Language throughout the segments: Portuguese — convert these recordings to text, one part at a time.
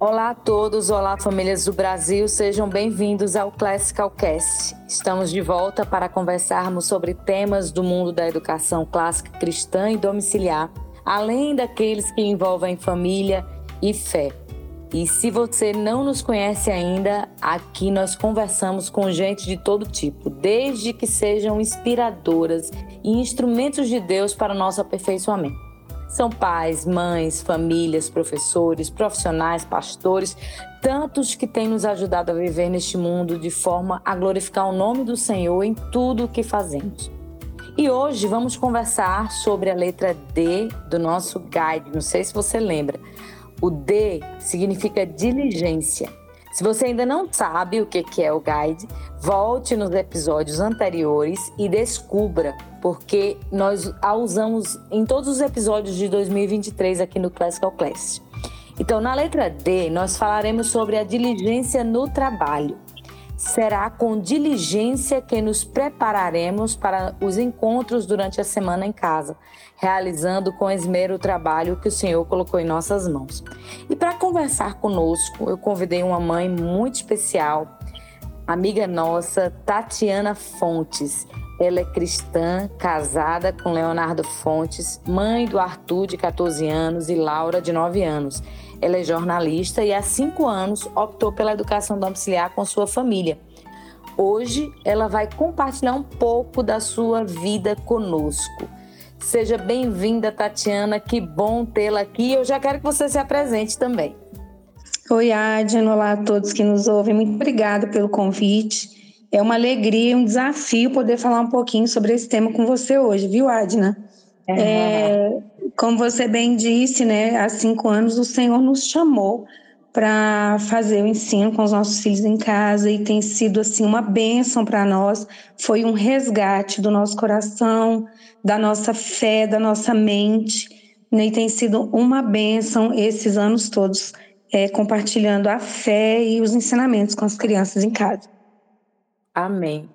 Olá a todos, olá famílias do Brasil, sejam bem-vindos ao Classical Cast. Estamos de volta para conversarmos sobre temas do mundo da educação clássica cristã e domiciliar, além daqueles que envolvem família e fé. E se você não nos conhece ainda, aqui nós conversamos com gente de todo tipo, desde que sejam inspiradoras e instrumentos de Deus para o nosso aperfeiçoamento. São pais, mães, famílias, professores, profissionais, pastores, tantos que têm nos ajudado a viver neste mundo de forma a glorificar o nome do Senhor em tudo o que fazemos. E hoje vamos conversar sobre a letra D do nosso guide. Não sei se você lembra. O D significa diligência. Se você ainda não sabe o que é o guide, volte nos episódios anteriores e descubra, porque nós a usamos em todos os episódios de 2023 aqui no Classical Class. Então, na letra D, nós falaremos sobre a diligência no trabalho será com diligência que nos prepararemos para os encontros durante a semana em casa, realizando com esmero o trabalho que o Senhor colocou em nossas mãos. E para conversar conosco, eu convidei uma mãe muito especial, amiga nossa, Tatiana Fontes. Ela é cristã, casada com Leonardo Fontes, mãe do Arthur, de 14 anos, e Laura, de 9 anos. Ela é jornalista e há cinco anos optou pela educação domiciliar com sua família. Hoje ela vai compartilhar um pouco da sua vida conosco. Seja bem-vinda, Tatiana. Que bom tê-la aqui. Eu já quero que você se apresente também. Oi, Adina. Olá a todos que nos ouvem. Muito obrigada pelo convite. É uma alegria, um desafio poder falar um pouquinho sobre esse tema com você hoje, viu, Adna? É, é como você bem disse, né, há cinco anos o Senhor nos chamou para fazer o ensino com os nossos filhos em casa e tem sido assim uma bênção para nós. Foi um resgate do nosso coração, da nossa fé, da nossa mente, né, e tem sido uma bênção esses anos todos é, compartilhando a fé e os ensinamentos com as crianças em casa. Amém.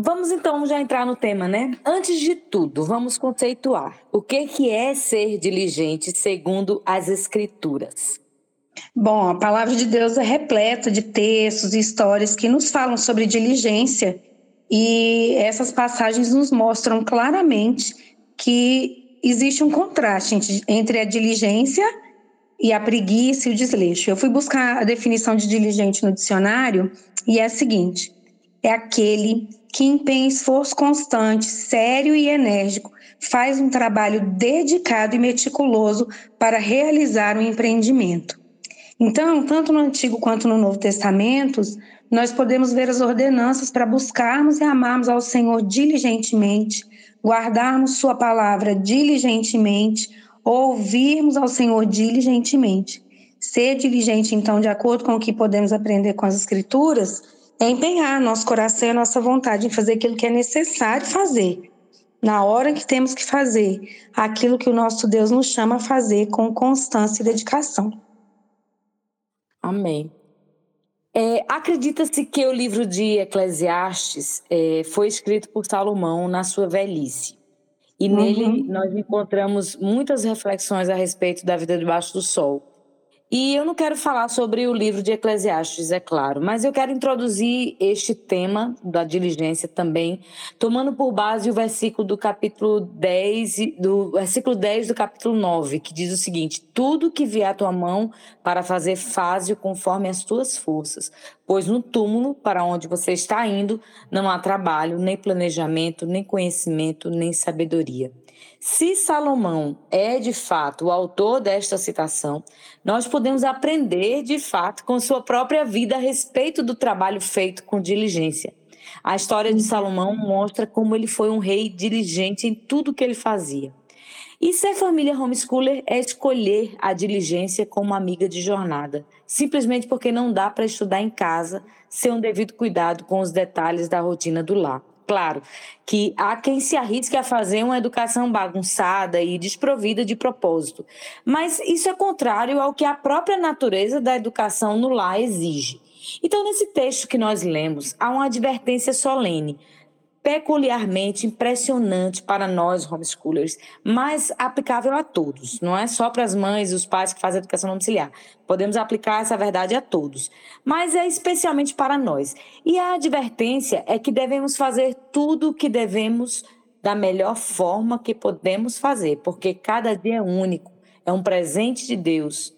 Vamos então já entrar no tema, né? Antes de tudo, vamos conceituar o que, que é ser diligente segundo as Escrituras. Bom, a palavra de Deus é repleta de textos e histórias que nos falam sobre diligência e essas passagens nos mostram claramente que existe um contraste entre a diligência e a preguiça e o desleixo. Eu fui buscar a definição de diligente no dicionário e é a seguinte: é aquele que empenha esforço constante, sério e enérgico, faz um trabalho dedicado e meticuloso para realizar um empreendimento. Então, tanto no Antigo quanto no Novo Testamento, nós podemos ver as ordenanças para buscarmos e amarmos ao Senhor diligentemente, guardarmos Sua palavra diligentemente, ouvirmos ao Senhor diligentemente. Ser diligente, então, de acordo com o que podemos aprender com as Escrituras, é empenhar nosso coração e nossa vontade em fazer aquilo que é necessário fazer, na hora que temos que fazer, aquilo que o nosso Deus nos chama a fazer com constância e dedicação. Amém. É, Acredita-se que o livro de Eclesiastes é, foi escrito por Salomão na sua velhice. E uhum. nele nós encontramos muitas reflexões a respeito da vida debaixo do sol. E eu não quero falar sobre o livro de Eclesiastes, é claro, mas eu quero introduzir este tema da diligência também, tomando por base o versículo do capítulo 10, do versículo 10 do capítulo 9, que diz o seguinte: Tudo que vier à tua mão para fazer, faze-o conforme as tuas forças, pois no túmulo para onde você está indo não há trabalho, nem planejamento, nem conhecimento, nem sabedoria. Se Salomão é de fato o autor desta citação, nós podemos aprender de fato com sua própria vida a respeito do trabalho feito com diligência. A história de Salomão mostra como ele foi um rei diligente em tudo que ele fazia. E ser família homeschooler é escolher a diligência como amiga de jornada, simplesmente porque não dá para estudar em casa sem um devido cuidado com os detalhes da rotina do lar. Claro que há quem se arrisque a fazer uma educação bagunçada e desprovida de propósito, mas isso é contrário ao que a própria natureza da educação no lar exige. Então, nesse texto que nós lemos, há uma advertência solene. Peculiarmente impressionante para nós homeschoolers, mas aplicável a todos, não é só para as mães e os pais que fazem educação domiciliar. Podemos aplicar essa verdade a todos, mas é especialmente para nós. E a advertência é que devemos fazer tudo o que devemos da melhor forma que podemos fazer, porque cada dia é único, é um presente de Deus.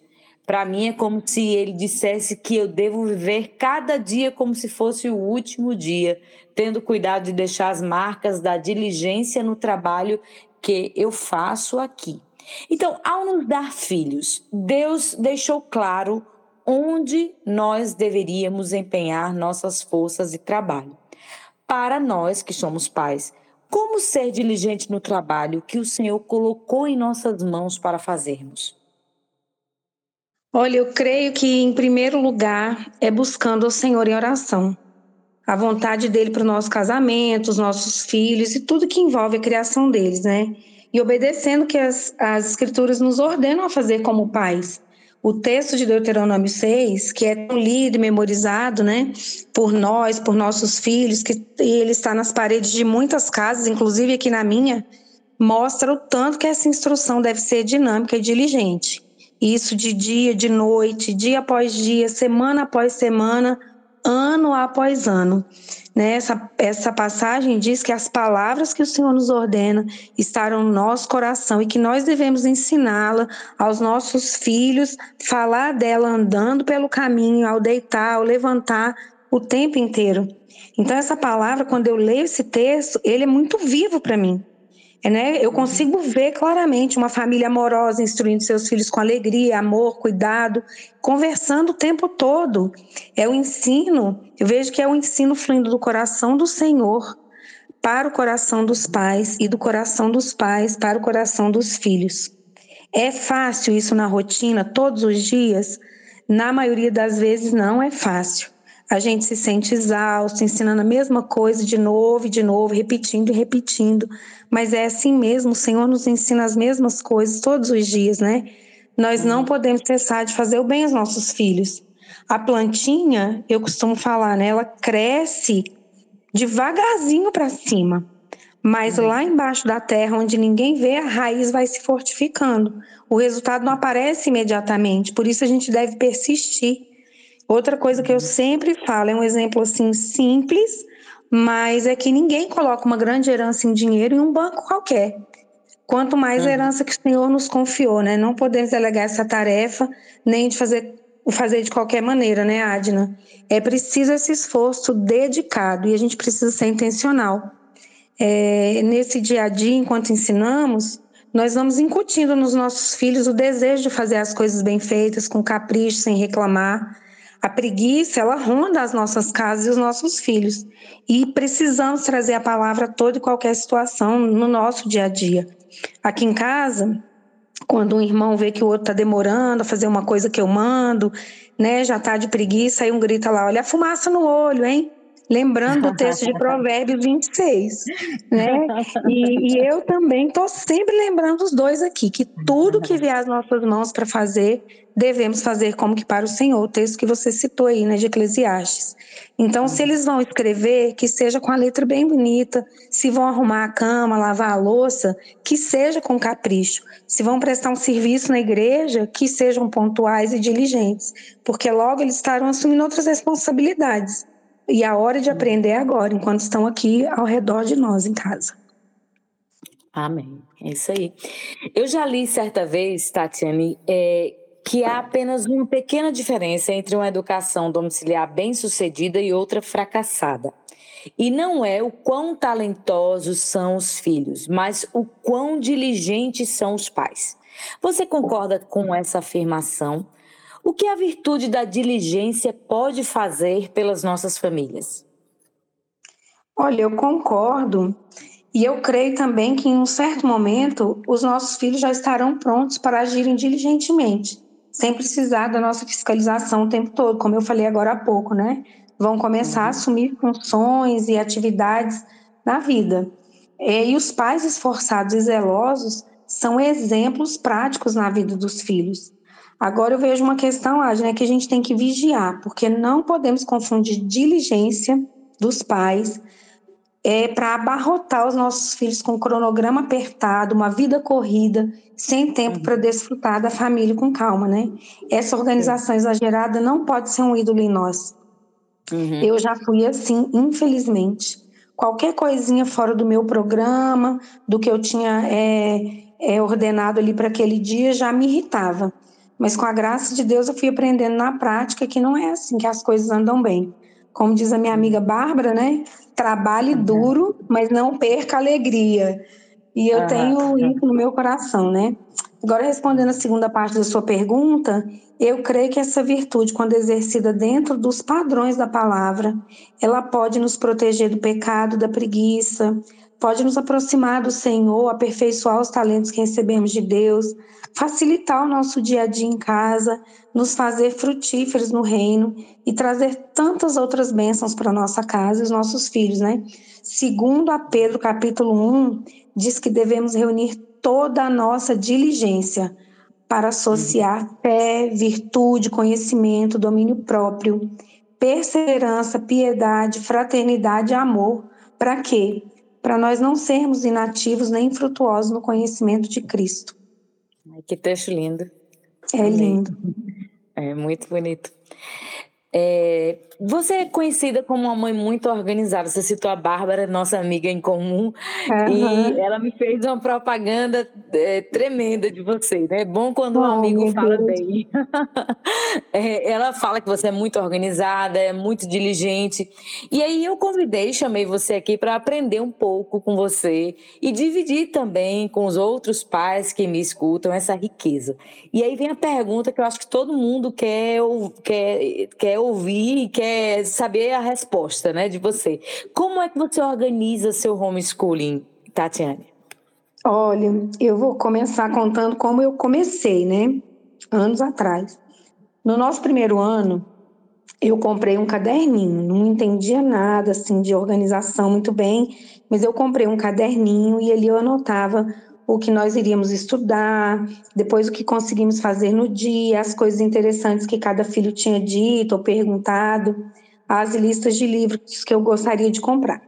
Para mim é como se ele dissesse que eu devo viver cada dia como se fosse o último dia, tendo cuidado de deixar as marcas da diligência no trabalho que eu faço aqui. Então, ao nos dar filhos, Deus deixou claro onde nós deveríamos empenhar nossas forças e trabalho. Para nós que somos pais, como ser diligente no trabalho que o Senhor colocou em nossas mãos para fazermos? Olha, eu creio que, em primeiro lugar, é buscando o Senhor em oração. A vontade dele para o nosso casamento, os nossos filhos e tudo que envolve a criação deles, né? E obedecendo que as, as Escrituras nos ordenam a fazer como pais o texto de Deuteronômio 6, que é tão lido e memorizado, né, por nós, por nossos filhos, que ele está nas paredes de muitas casas, inclusive aqui na minha, mostra o tanto que essa instrução deve ser dinâmica e diligente. Isso de dia, de noite, dia após dia, semana após semana, ano após ano. Né? Essa, essa passagem diz que as palavras que o Senhor nos ordena estarão no nosso coração e que nós devemos ensiná-la aos nossos filhos, falar dela andando pelo caminho, ao deitar, ao levantar, o tempo inteiro. Então, essa palavra, quando eu leio esse texto, ele é muito vivo para mim. É, né? Eu consigo ver claramente uma família amorosa instruindo seus filhos com alegria, amor, cuidado, conversando o tempo todo. É o ensino, eu vejo que é o ensino fluindo do coração do Senhor para o coração dos pais e do coração dos pais para o coração dos filhos. É fácil isso na rotina, todos os dias? Na maioria das vezes, não é fácil a gente se sente exausto, ensinando a mesma coisa de novo e de novo, repetindo e repetindo. Mas é assim mesmo, o Senhor nos ensina as mesmas coisas todos os dias, né? Nós não podemos cessar de fazer o bem aos nossos filhos. A plantinha, eu costumo falar, né? Ela cresce devagarzinho para cima. Mas lá embaixo da terra, onde ninguém vê, a raiz vai se fortificando. O resultado não aparece imediatamente, por isso a gente deve persistir Outra coisa que eu sempre falo, é um exemplo assim simples, mas é que ninguém coloca uma grande herança em dinheiro em um banco qualquer. Quanto mais a uhum. herança que o Senhor nos confiou, né? Não podemos delegar essa tarefa, nem de fazer fazer de qualquer maneira, né, Adna? É preciso esse esforço dedicado e a gente precisa ser intencional. É, nesse dia a dia, enquanto ensinamos, nós vamos incutindo nos nossos filhos o desejo de fazer as coisas bem feitas, com capricho, sem reclamar. A preguiça, ela ronda as nossas casas e os nossos filhos. E precisamos trazer a palavra a toda e qualquer situação no nosso dia a dia. Aqui em casa, quando um irmão vê que o outro está demorando a fazer uma coisa que eu mando, né, já está de preguiça, aí um grita lá, olha a fumaça no olho, hein? Lembrando o texto de Provérbios 26, né? E, e eu também estou sempre lembrando os dois aqui, que tudo que vier às nossas mãos para fazer, devemos fazer como que para o Senhor, o texto que você citou aí, né, de Eclesiastes. Então, se eles vão escrever, que seja com a letra bem bonita, se vão arrumar a cama, lavar a louça, que seja com capricho. Se vão prestar um serviço na igreja, que sejam pontuais e diligentes, porque logo eles estarão assumindo outras responsabilidades. E a hora de aprender é agora, enquanto estão aqui ao redor de nós em casa. Amém. É isso aí. Eu já li certa vez, Tatiane, é, que há apenas uma pequena diferença entre uma educação domiciliar bem-sucedida e outra fracassada. E não é o quão talentosos são os filhos, mas o quão diligentes são os pais. Você concorda com essa afirmação? O que a virtude da diligência pode fazer pelas nossas famílias? Olha, eu concordo. E eu creio também que em um certo momento os nossos filhos já estarão prontos para agirem diligentemente, sem precisar da nossa fiscalização o tempo todo, como eu falei agora há pouco, né? Vão começar a uhum. assumir funções e atividades na vida. E os pais esforçados e zelosos são exemplos práticos na vida dos filhos. Agora eu vejo uma questão, Adna, que a gente tem que vigiar, porque não podemos confundir diligência dos pais é para abarrotar os nossos filhos com um cronograma apertado, uma vida corrida, sem tempo uhum. para desfrutar da família com calma, né? Essa organização exagerada não pode ser um ídolo em nós. Uhum. Eu já fui assim, infelizmente. Qualquer coisinha fora do meu programa, do que eu tinha é, é, ordenado ali para aquele dia, já me irritava. Mas com a graça de Deus eu fui aprendendo na prática que não é assim que as coisas andam bem. Como diz a minha amiga Bárbara, né? Trabalhe uhum. duro, mas não perca a alegria. E eu uhum. tenho isso no meu coração, né? Agora, respondendo a segunda parte da sua pergunta, eu creio que essa virtude, quando exercida dentro dos padrões da palavra, ela pode nos proteger do pecado, da preguiça, pode nos aproximar do Senhor, aperfeiçoar os talentos que recebemos de Deus, facilitar o nosso dia a dia em casa, nos fazer frutíferos no reino e trazer tantas outras bênçãos para nossa casa e os nossos filhos, né? Segundo a Pedro, capítulo 1, diz que devemos reunir toda a nossa diligência para associar fé, virtude, conhecimento, domínio próprio, perseverança, piedade, fraternidade e amor. Para quê? para nós não sermos inativos nem infrutuosos no conhecimento de Cristo. Que texto lindo. É lindo. É muito bonito. É, você é conhecida como uma mãe muito organizada. Você citou a Bárbara, nossa amiga em comum, uhum. e ela me fez uma propaganda é, tremenda de você. Né? É bom quando um amigo fala Deus. bem. é, ela fala que você é muito organizada, é muito diligente. E aí eu convidei, chamei você aqui para aprender um pouco com você e dividir também com os outros pais que me escutam essa riqueza. E aí vem a pergunta que eu acho que todo mundo quer, quer, quer ouvir, quer saber a resposta né, de você. Como é que você organiza seu homeschooling, Tatiane? Olha, eu vou começar contando como eu comecei, né? Anos atrás. No nosso primeiro ano, eu comprei um caderninho, não entendia nada assim de organização muito bem, mas eu comprei um caderninho e ali eu anotava o que nós iríamos estudar, depois o que conseguimos fazer no dia, as coisas interessantes que cada filho tinha dito ou perguntado, as listas de livros que eu gostaria de comprar.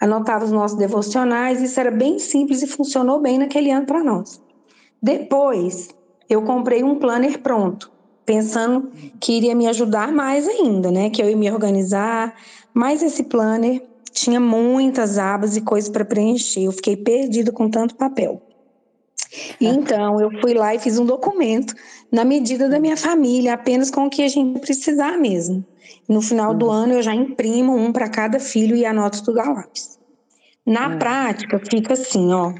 Anotava os nossos devocionais, isso era bem simples e funcionou bem naquele ano para nós. Depois, eu comprei um planner pronto, pensando que iria me ajudar mais ainda, né? Que eu ia me organizar, mas esse planner tinha muitas abas e coisas para preencher. Eu fiquei perdida com tanto papel. Então, eu fui lá e fiz um documento na medida da minha família, apenas com o que a gente precisar mesmo. No final do ano, eu já imprimo um para cada filho e anoto tudo a lápis. Na uhum. prática, fica assim, ó.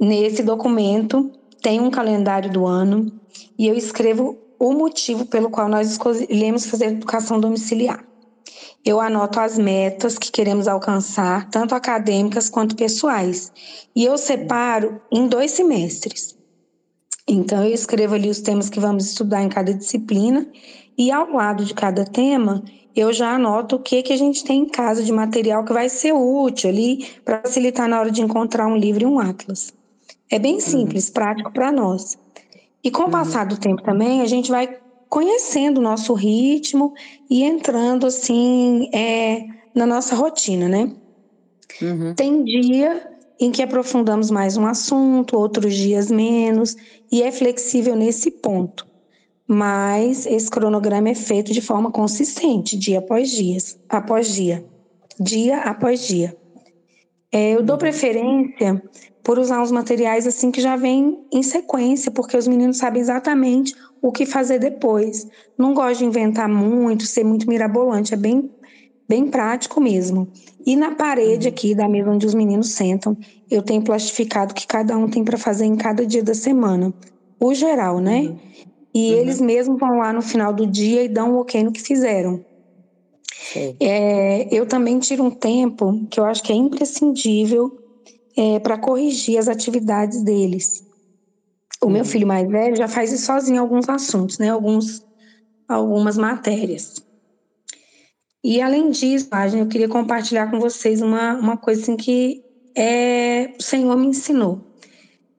Nesse documento tem um calendário do ano e eu escrevo o motivo pelo qual nós escolhemos fazer educação domiciliar eu anoto as metas que queremos alcançar, tanto acadêmicas quanto pessoais. E eu separo em dois semestres. Então, eu escrevo ali os temas que vamos estudar em cada disciplina, e ao lado de cada tema, eu já anoto o que, que a gente tem em casa de material que vai ser útil ali para facilitar na hora de encontrar um livro e um atlas. É bem simples, uhum. prático para nós. E com o passar do tempo também, a gente vai conhecendo o nosso ritmo e entrando assim é, na nossa rotina, né? Uhum. Tem dia em que aprofundamos mais um assunto, outros dias menos, e é flexível nesse ponto. Mas esse cronograma é feito de forma consistente, dia após dia, após dia, dia após dia. É, eu dou uhum. preferência por usar os materiais assim que já vêm em sequência, porque os meninos sabem exatamente o que fazer depois. Não gosto de inventar muito, ser muito mirabolante, é bem, bem prático mesmo. E na parede uhum. aqui da mesa onde os meninos sentam, eu tenho plastificado que cada um tem para fazer em cada dia da semana. O geral, né? Uhum. E uhum. eles mesmos vão lá no final do dia e dão o ok no que fizeram. É, eu também tiro um tempo que eu acho que é imprescindível é, para corrigir as atividades deles. O meu filho mais velho já faz isso sozinho alguns assuntos, né? Alguns, algumas matérias. E além disso, eu queria compartilhar com vocês uma, uma coisa assim que é, o Senhor me ensinou.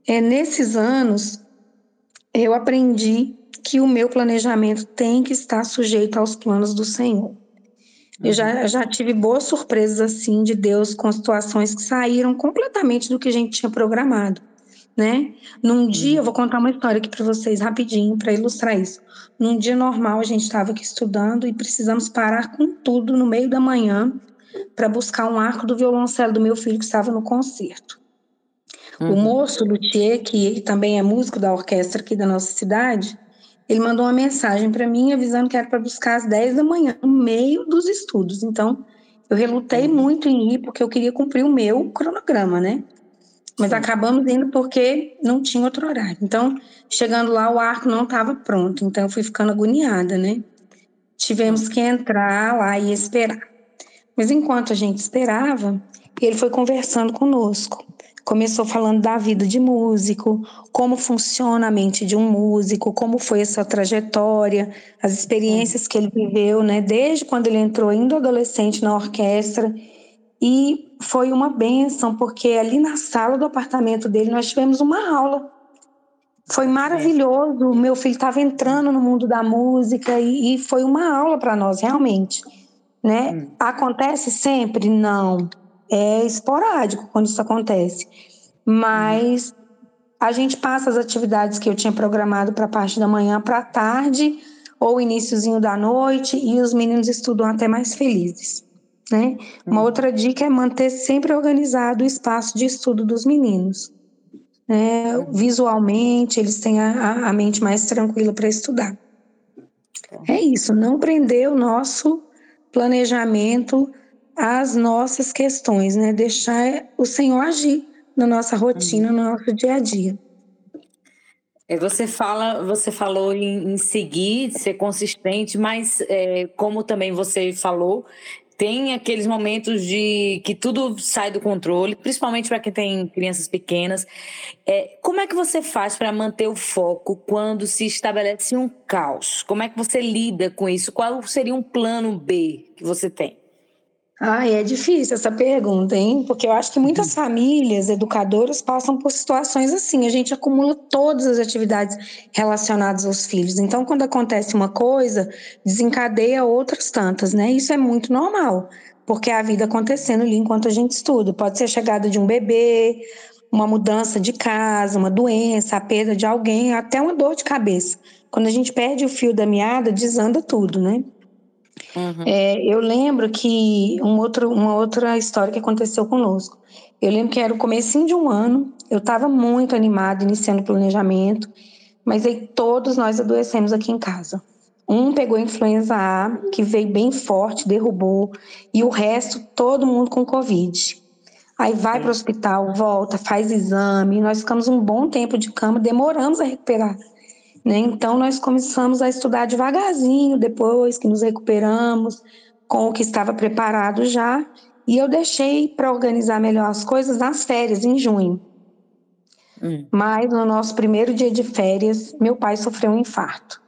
É, nesses anos, eu aprendi que o meu planejamento tem que estar sujeito aos planos do Senhor. Eu já, uhum. já tive boas surpresas assim de Deus com situações que saíram completamente do que a gente tinha programado, né? Num dia, eu vou contar uma história aqui para vocês rapidinho para ilustrar isso. Num dia normal, a gente estava aqui estudando e precisamos parar com tudo no meio da manhã para buscar um arco do violoncelo do meu filho que estava no concerto. Uhum. O moço luthier, que também é músico da orquestra aqui da nossa cidade, ele mandou uma mensagem para mim avisando que era para buscar às 10 da manhã, no meio dos estudos. Então, eu relutei uhum. muito em ir, porque eu queria cumprir o meu cronograma, né? Mas Sim. acabamos indo porque não tinha outro horário. Então, chegando lá, o arco não estava pronto. Então, eu fui ficando agoniada, né? Tivemos que entrar lá e esperar. Mas enquanto a gente esperava, ele foi conversando conosco. Começou falando da vida de músico, como funciona a mente de um músico, como foi essa trajetória, as experiências que ele viveu, né, desde quando ele entrou indo adolescente na orquestra. E foi uma benção, porque ali na sala do apartamento dele nós tivemos uma aula. Foi maravilhoso. O meu filho estava entrando no mundo da música e, e foi uma aula para nós, realmente. Né? Hum. Acontece sempre? Não é esporádico quando isso acontece. Mas a gente passa as atividades que eu tinha programado para a parte da manhã para a tarde ou iníciozinho da noite e os meninos estudam até mais felizes. Né? Uma uhum. outra dica é manter sempre organizado o espaço de estudo dos meninos. Né? Visualmente, eles têm a, a mente mais tranquila para estudar. É isso, não prender o nosso planejamento as nossas questões, né? Deixar o Senhor agir na nossa rotina, no nosso dia a dia. É, você fala, você falou em, em seguir, ser consistente, mas é, como também você falou, tem aqueles momentos de que tudo sai do controle, principalmente para quem tem crianças pequenas. É, como é que você faz para manter o foco quando se estabelece um caos? Como é que você lida com isso? Qual seria um plano B que você tem? Ah, é difícil essa pergunta, hein? Porque eu acho que muitas uhum. famílias educadoras passam por situações assim. A gente acumula todas as atividades relacionadas aos filhos. Então, quando acontece uma coisa, desencadeia outras tantas, né? Isso é muito normal, porque é a vida acontecendo ali enquanto a gente estuda. Pode ser a chegada de um bebê, uma mudança de casa, uma doença, a perda de alguém, até uma dor de cabeça. Quando a gente perde o fio da meada, desanda tudo, né? Uhum. É, eu lembro que um outro, uma outra história que aconteceu conosco. Eu lembro que era o comecinho de um ano, eu estava muito animada, iniciando o planejamento, mas aí todos nós adoecemos aqui em casa. Um pegou influenza A, que veio bem forte, derrubou, e o resto, todo mundo com Covid. Aí vai para o hospital, volta, faz exame, nós ficamos um bom tempo de cama, demoramos a recuperar. Né? Então, nós começamos a estudar devagarzinho, depois que nos recuperamos, com o que estava preparado já, e eu deixei para organizar melhor as coisas nas férias, em junho. Hum. Mas no nosso primeiro dia de férias, meu pai sofreu um infarto.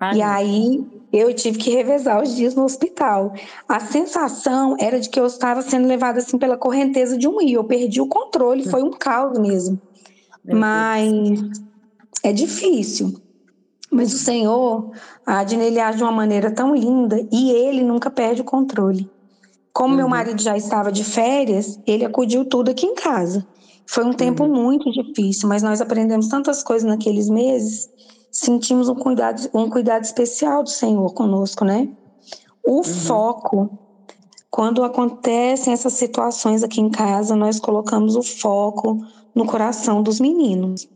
Ah, e aí eu tive que revezar os dias no hospital. A sensação era de que eu estava sendo levada assim pela correnteza de um rio. Eu perdi o controle, foi um caos mesmo. Mas é difícil. Mas o Senhor, a ele age de uma maneira tão linda e ele nunca perde o controle. Como uhum. meu marido já estava de férias, ele acudiu tudo aqui em casa. Foi um tempo uhum. muito difícil, mas nós aprendemos tantas coisas naqueles meses, sentimos um cuidado, um cuidado especial do Senhor conosco, né? O uhum. foco, quando acontecem essas situações aqui em casa, nós colocamos o foco no coração dos meninos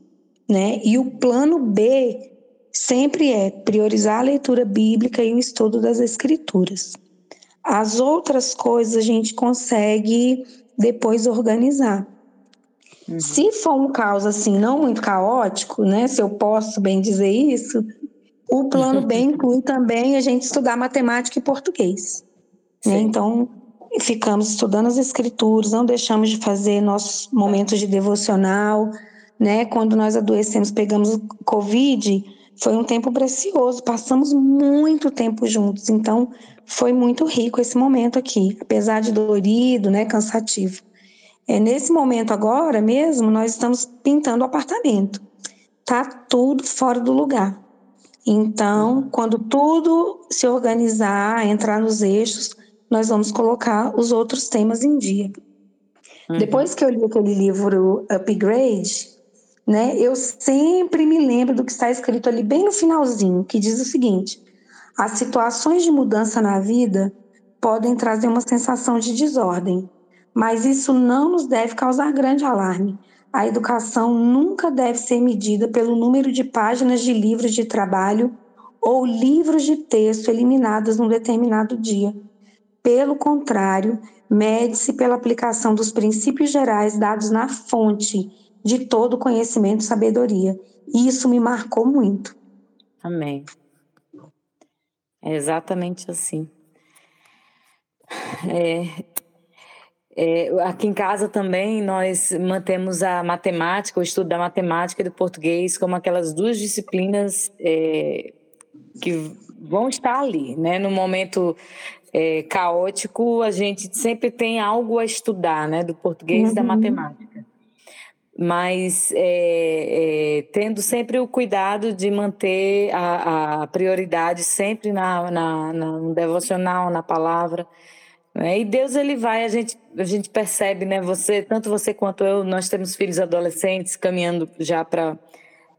né? E o plano B sempre é priorizar a leitura bíblica e o estudo das escrituras. As outras coisas a gente consegue depois organizar. Uhum. Se for um caos assim não muito caótico, né, se eu posso bem dizer isso, o plano B inclui também a gente estudar matemática e português. Né? Então, ficamos estudando as escrituras, não deixamos de fazer nossos momentos de devocional, né? Quando nós adoecemos, pegamos Covid, foi um tempo precioso, passamos muito tempo juntos, então foi muito rico esse momento aqui, apesar de dolorido, né, cansativo. É, nesse momento agora mesmo, nós estamos pintando o apartamento. Tá tudo fora do lugar. Então, quando tudo se organizar, entrar nos eixos, nós vamos colocar os outros temas em dia. Uhum. Depois que eu li aquele livro Upgrade, né, eu sempre me lembro do que está escrito ali bem no finalzinho, que diz o seguinte: as situações de mudança na vida podem trazer uma sensação de desordem, mas isso não nos deve causar grande alarme, a educação nunca deve ser medida pelo número de páginas de livros de trabalho ou livros de texto eliminados num determinado dia. Pelo contrário, mede-se pela aplicação dos princípios gerais dados na fonte de todo conhecimento e sabedoria. E isso me marcou muito. Amém. É exatamente assim. É, é, aqui em casa também nós mantemos a matemática, o estudo da matemática e do português como aquelas duas disciplinas é, que vão estar ali, né? No momento é, caótico, a gente sempre tem algo a estudar, né? Do português uhum. e da uhum. matemática. Mas é, é, tendo sempre o cuidado de manter a, a prioridade sempre na, na, na, no devocional, na palavra, né? E Deus ele vai, a gente, a gente percebe, né? Você, tanto você quanto eu, nós temos filhos adolescentes caminhando já para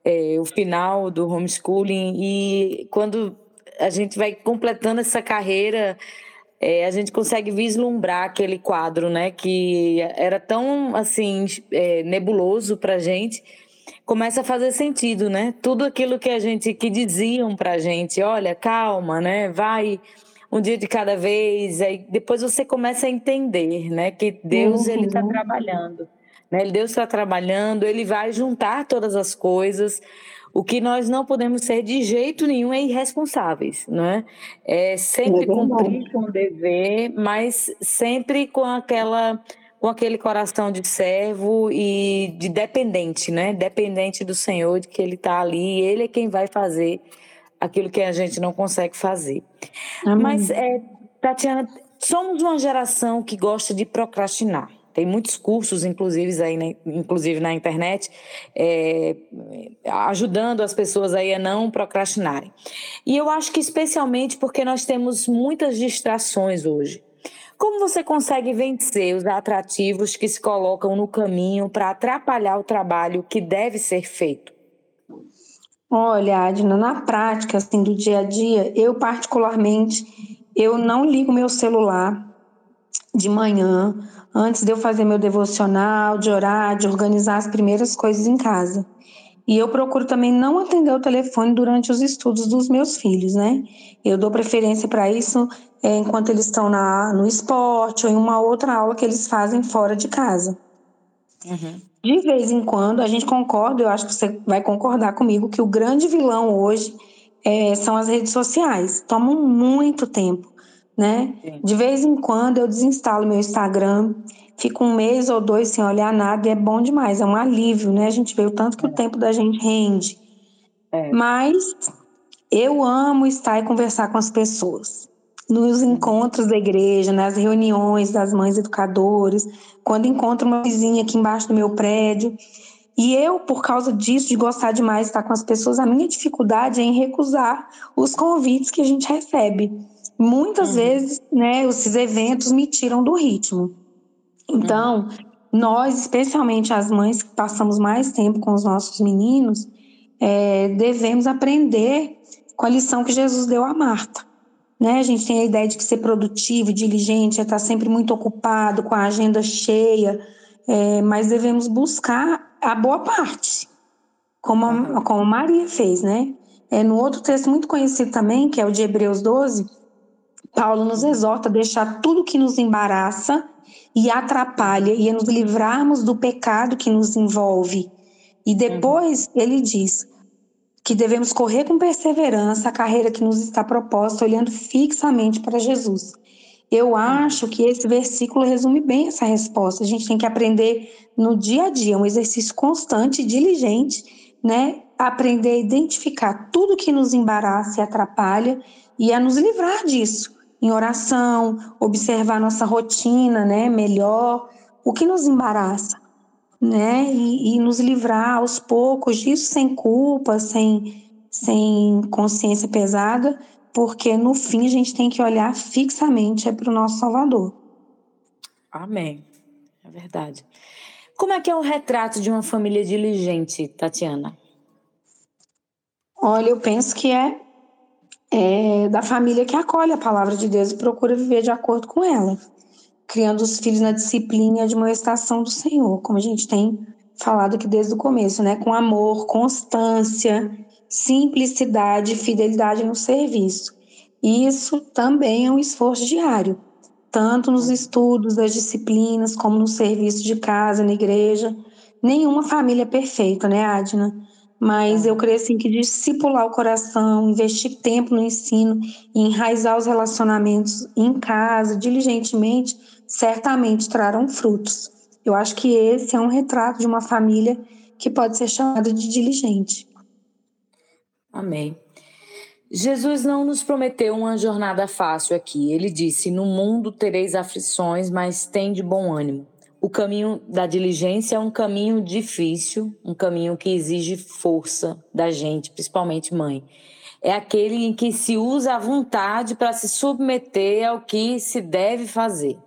é, o final do homeschooling e quando a gente vai completando essa carreira, é, a gente consegue vislumbrar aquele quadro, né? Que era tão assim é, nebuloso para a gente começa a fazer sentido, né? Tudo aquilo que a gente que diziam para a gente, olha, calma, né? Vai um dia de cada vez, aí depois você começa a entender, né, que Deus uhum. ele está trabalhando, né? Deus está trabalhando, ele vai juntar todas as coisas. O que nós não podemos ser de jeito nenhum é irresponsáveis, né? É sempre é cumprir com o dever, mas sempre com aquela com aquele coração de servo e de dependente, né? Dependente do Senhor, de que Ele está ali, Ele é quem vai fazer aquilo que a gente não consegue fazer. Amém. Mas, é, Tatiana, somos uma geração que gosta de procrastinar. Tem muitos cursos, inclusive, aí, né, inclusive na internet, é, ajudando as pessoas aí a não procrastinarem. E eu acho que especialmente porque nós temos muitas distrações hoje. Como você consegue vencer os atrativos que se colocam no caminho para atrapalhar o trabalho que deve ser feito? Olha, Adna, na prática, assim, do dia a dia, eu particularmente, eu não ligo meu celular de manhã, antes de eu fazer meu devocional, de orar, de organizar as primeiras coisas em casa. E eu procuro também não atender o telefone durante os estudos dos meus filhos, né? Eu dou preferência para isso é, enquanto eles estão na, no esporte ou em uma outra aula que eles fazem fora de casa. Uhum. De vez em quando, a gente concorda, eu acho que você vai concordar comigo, que o grande vilão hoje é, são as redes sociais. Tomam muito tempo, né? De vez em quando eu desinstalo meu Instagram, fico um mês ou dois sem olhar nada e é bom demais, é um alívio, né? A gente vê o tanto que é. o tempo da gente rende. É. Mas eu amo estar e conversar com as pessoas nos encontros da igreja, nas reuniões das mães educadoras, quando encontro uma vizinha aqui embaixo do meu prédio. E eu, por causa disso, de gostar demais de estar com as pessoas, a minha dificuldade é em recusar os convites que a gente recebe. Muitas uhum. vezes, né, esses eventos me tiram do ritmo. Então, uhum. nós, especialmente as mães que passamos mais tempo com os nossos meninos, é, devemos aprender com a lição que Jesus deu a Marta. Né? A gente tem a ideia de que ser produtivo, diligente, é estar sempre muito ocupado, com a agenda cheia, é, mas devemos buscar a boa parte, como a, como Maria fez, né? É, no outro texto muito conhecido também, que é o de Hebreus 12, Paulo nos exorta a deixar tudo que nos embaraça e atrapalha e a nos livrarmos do pecado que nos envolve. E depois ele diz: que devemos correr com perseverança a carreira que nos está proposta, olhando fixamente para Jesus. Eu acho que esse versículo resume bem essa resposta. A gente tem que aprender no dia a dia, um exercício constante, diligente, né? Aprender a identificar tudo que nos embaraça e atrapalha e a nos livrar disso. Em oração, observar nossa rotina, né? Melhor, o que nos embaraça né? E, e, nos livrar aos poucos disso sem culpa, sem, sem consciência pesada, porque no fim a gente tem que olhar fixamente é para o nosso Salvador. Amém. É verdade. Como é que é o retrato de uma família diligente, Tatiana? Olha, eu penso que é, é da família que acolhe a palavra de Deus e procura viver de acordo com ela, criando os filhos na disciplina e admoestação do Senhor, como a gente tem falado aqui desde o começo, né? Com amor, constância, simplicidade fidelidade no serviço. Isso também é um esforço diário, tanto nos estudos das disciplinas, como no serviço de casa, na igreja. Nenhuma família é perfeita, né, Adna? Mas eu creio assim que discipular o coração, investir tempo no ensino, enraizar os relacionamentos em casa, diligentemente, certamente trarão frutos. Eu acho que esse é um retrato de uma família que pode ser chamada de diligente. Amém. Jesus não nos prometeu uma jornada fácil aqui. Ele disse: No mundo tereis aflições, mas tem de bom ânimo. O caminho da diligência é um caminho difícil, um caminho que exige força da gente, principalmente mãe. É aquele em que se usa a vontade para se submeter ao que se deve fazer.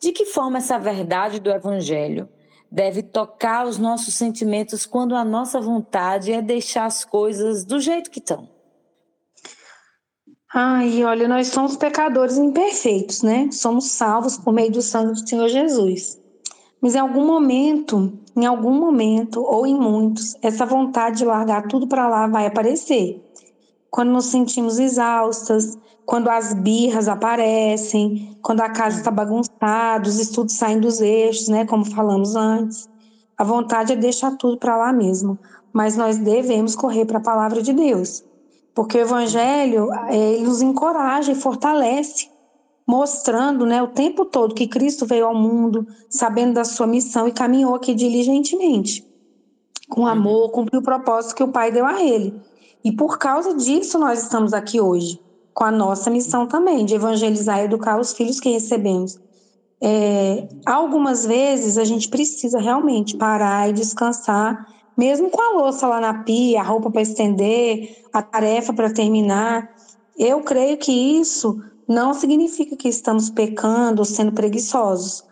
De que forma essa verdade do Evangelho deve tocar os nossos sentimentos quando a nossa vontade é deixar as coisas do jeito que estão? Ai, olha, nós somos pecadores imperfeitos, né? Somos salvos por meio do sangue do Senhor Jesus. Mas em algum momento, em algum momento, ou em muitos, essa vontade de largar tudo para lá vai aparecer. Quando nos sentimos exaustas, quando as birras aparecem, quando a casa está bagunçada, os estudos saem dos eixos, né? Como falamos antes. A vontade é deixar tudo para lá mesmo. Mas nós devemos correr para a palavra de Deus. Porque o Evangelho ele nos encoraja e fortalece mostrando né, o tempo todo que Cristo veio ao mundo, sabendo da sua missão e caminhou aqui diligentemente, com amor, cumpriu o propósito que o Pai deu a ele. E por causa disso nós estamos aqui hoje, com a nossa missão também, de evangelizar e educar os filhos que recebemos. É, algumas vezes a gente precisa realmente parar e descansar, mesmo com a louça lá na pia, a roupa para estender, a tarefa para terminar. Eu creio que isso não significa que estamos pecando ou sendo preguiçosos.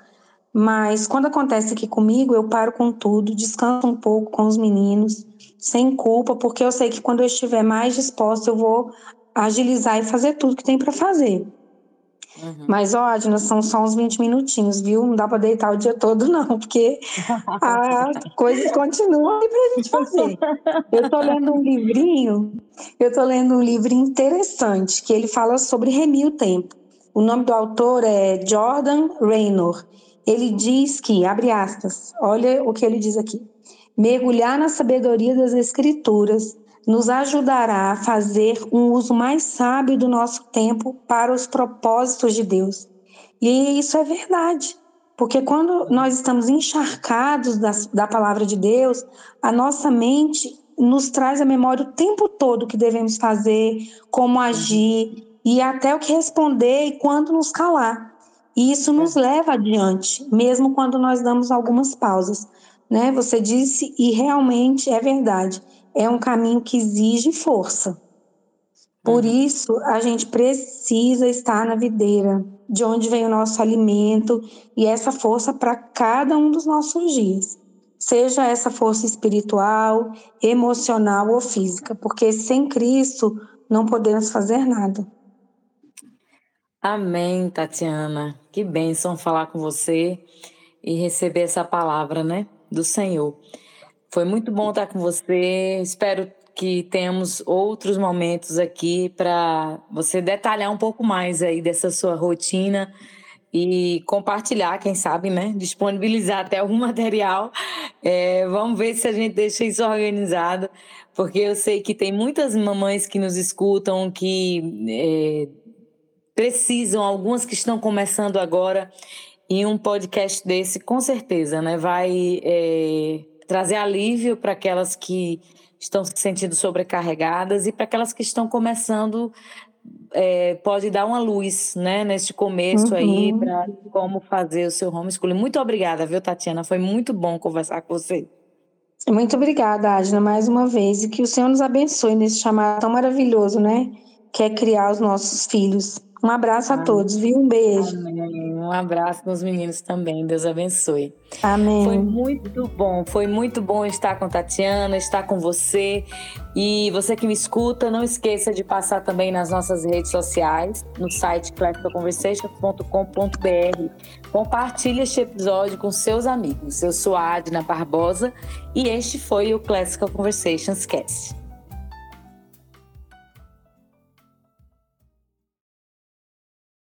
Mas quando acontece aqui comigo, eu paro com tudo, descanso um pouco com os meninos, sem culpa, porque eu sei que quando eu estiver mais disposta, eu vou agilizar e fazer tudo que tem para fazer. Uhum. Mas, ó, Adna, são só uns 20 minutinhos, viu? Não dá para deitar o dia todo, não, porque as coisas continuam aí pra gente fazer. Eu tô lendo um livrinho, eu tô lendo um livro interessante, que ele fala sobre remir o tempo. O nome do autor é Jordan Raynor. Ele diz que, abre aspas, olha o que ele diz aqui. Mergulhar na sabedoria das escrituras nos ajudará a fazer um uso mais sábio do nosso tempo para os propósitos de Deus. E isso é verdade, porque quando nós estamos encharcados da, da palavra de Deus, a nossa mente nos traz a memória o tempo todo o que devemos fazer, como agir e até o que responder e quando nos calar. E isso nos leva adiante, mesmo quando nós damos algumas pausas. Né? Você disse, e realmente é verdade é um caminho que exige força. Por uhum. isso, a gente precisa estar na videira, de onde vem o nosso alimento e essa força para cada um dos nossos dias. Seja essa força espiritual, emocional ou física, porque sem Cristo não podemos fazer nada. Amém, Tatiana. Que bênção falar com você e receber essa palavra, né, do Senhor. Foi muito bom estar com você. Espero que tenhamos outros momentos aqui para você detalhar um pouco mais aí dessa sua rotina e compartilhar, quem sabe, né? Disponibilizar até algum material. É, vamos ver se a gente deixa isso organizado, porque eu sei que tem muitas mamães que nos escutam que é, precisam, algumas que estão começando agora, e um podcast desse, com certeza, né? Vai. É, trazer alívio para aquelas que estão se sentindo sobrecarregadas e para aquelas que estão começando é, pode dar uma luz, né, neste começo uhum. aí para como fazer o seu homeschooling. Muito obrigada, viu, Tatiana? Foi muito bom conversar com você. Muito obrigada, Adna, mais uma vez, e que o Senhor nos abençoe nesse chamado tão maravilhoso, né? Que é criar os nossos filhos. Um abraço Amém. a todos, viu? Um beijo. Amém. Um abraço nos meninos também. Deus abençoe. Amém. Foi muito bom, foi muito bom estar com Tatiana, estar com você. E você que me escuta, não esqueça de passar também nas nossas redes sociais, no site classicalconversation.com.br. Compartilhe este episódio com seus amigos. Eu sou a Adna Barbosa e este foi o Classical Conversations Cast.